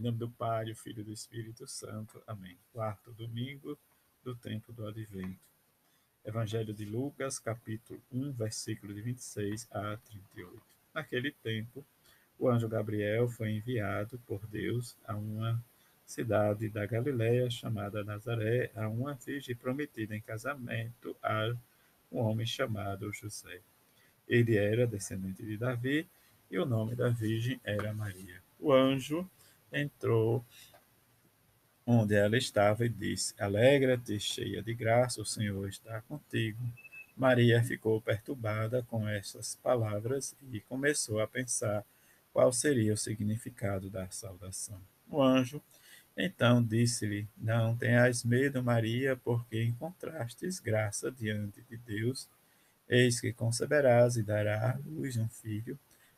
Em nome do Pai, do Filho e do Espírito Santo. Amém. Quarto domingo do tempo do Advento. Evangelho de Lucas, capítulo 1, versículo de 26 a 38. Naquele tempo, o anjo Gabriel foi enviado por Deus a uma cidade da Galiléia chamada Nazaré, a uma virgem prometida em casamento a um homem chamado José. Ele era descendente de Davi e o nome da virgem era Maria. O anjo entrou onde ela estava e disse: Alegra-te, cheia de graça, o Senhor está contigo. Maria ficou perturbada com essas palavras e começou a pensar qual seria o significado da saudação. O anjo então disse-lhe: Não tenhas medo, Maria, porque encontrastes graça diante de Deus. Eis que conceberás e dará à luz um filho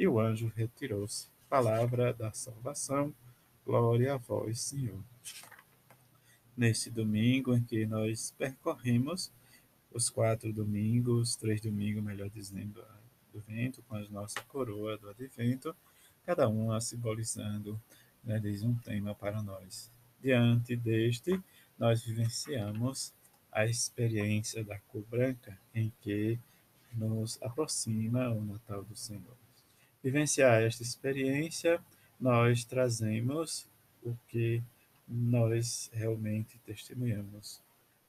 E o anjo retirou-se. Palavra da salvação, glória a vós, Senhor. Nesse domingo em que nós percorremos os quatro domingos, três domingos, melhor dizendo, do vento, com a nossa coroa do advento, cada uma simbolizando, né, um tema para nós. Diante deste, nós vivenciamos a experiência da cor branca, em que nos aproxima o Natal do Senhor vivenciar esta experiência, nós trazemos o que nós realmente testemunhamos,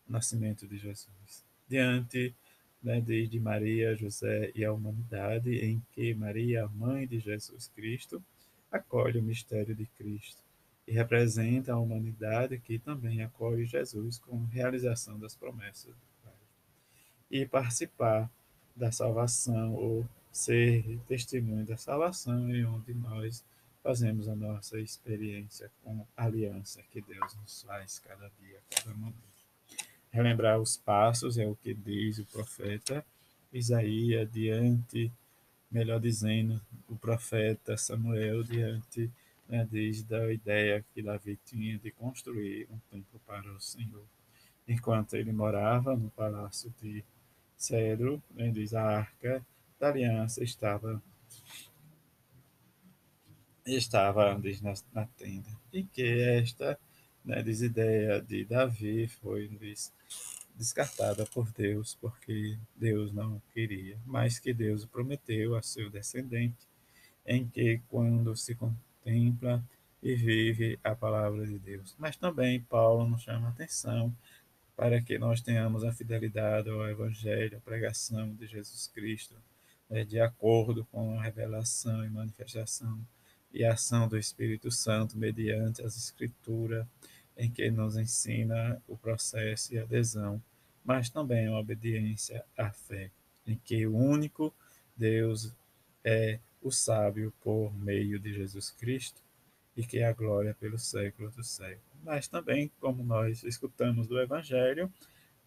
o nascimento de Jesus. Diante né, desde Maria, José e a humanidade, em que Maria, mãe de Jesus Cristo, acolhe o mistério de Cristo e representa a humanidade que também acolhe Jesus com realização das promessas do Pai. E participar da salvação ou ser testemunho da salvação e onde nós fazemos a nossa experiência com a aliança que Deus nos faz cada dia, cada momento. Relembrar os passos é o que diz o profeta Isaías diante, melhor dizendo, o profeta Samuel diante né, diz da ideia que Davi tinha de construir um templo para o Senhor. Enquanto ele morava no palácio de Cedro, né, diz a arca da aliança estava estava diz, na, na tenda e que esta né, desideia de Davi foi diz, descartada por Deus porque Deus não queria, mas que Deus prometeu a seu descendente em que quando se contempla e vive a palavra de Deus. Mas também Paulo nos chama a atenção para que nós tenhamos a fidelidade ao evangelho, a pregação de Jesus Cristo, de acordo com a revelação e manifestação e ação do Espírito Santo mediante as Escrituras, em que nos ensina o processo e adesão, mas também a obediência à fé, em que o único Deus é o sábio por meio de Jesus Cristo e que é a glória pelo século do século. Mas também, como nós escutamos do Evangelho,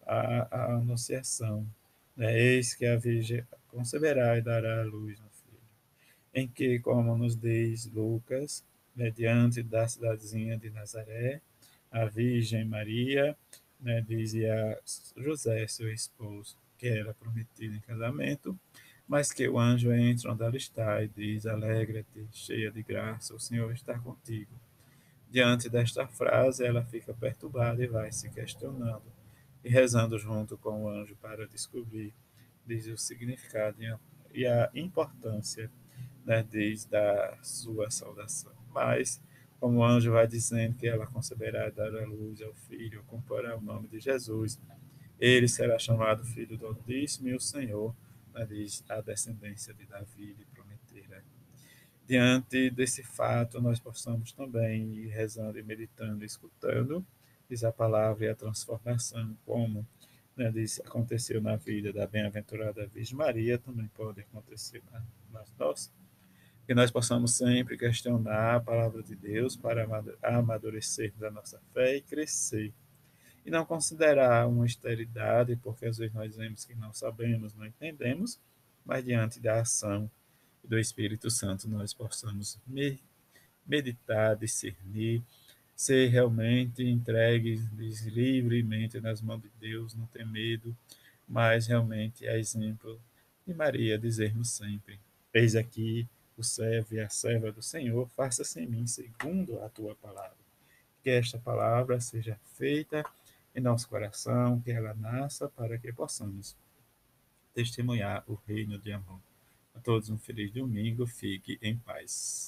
a, a anunciação. Né? Eis que a Virgem conceberá e dará a luz no filho. Em que, como nos diz Lucas, mediante da cidadezinha de Nazaré, a Virgem Maria né, dizia a José, seu esposo, que era prometido em casamento, mas que o anjo entra onde ela está e diz: Alegra-te, cheia de graça, o Senhor está contigo. Diante desta frase, ela fica perturbada e vai se questionando e rezando junto com o anjo para descobrir diz o significado e a importância né, diz da sua saudação. Mas como o anjo vai dizendo que ela conceberá e dará luz ao filho, comporá o nome de Jesus. Ele será chamado Filho do Altíssimo e o Senhor né, diz a descendência de Davi lhe prometera. Diante desse fato, nós possamos também ir rezando e meditando e escutando, diz a palavra e a transformação, como né, diz, aconteceu na vida da bem-aventurada Virgem Maria, também pode acontecer na, nas nossas que nós possamos sempre questionar a palavra de Deus para amadurecermos a nossa fé e crescer. E não considerar uma esterilidade, porque às vezes nós dizemos que não sabemos, não entendemos, mas diante da ação do Espírito Santo nós possamos meditar, discernir, ser realmente entregues livremente nas mãos de Deus, não ter medo, mas realmente é exemplo de Maria dizermos sempre: Eis aqui o servo e a serva do Senhor, faça-se em mim segundo a tua palavra. Que esta palavra seja feita em nosso coração, que ela nasça para que possamos testemunhar o reino de amor. A todos um feliz domingo, fique em paz.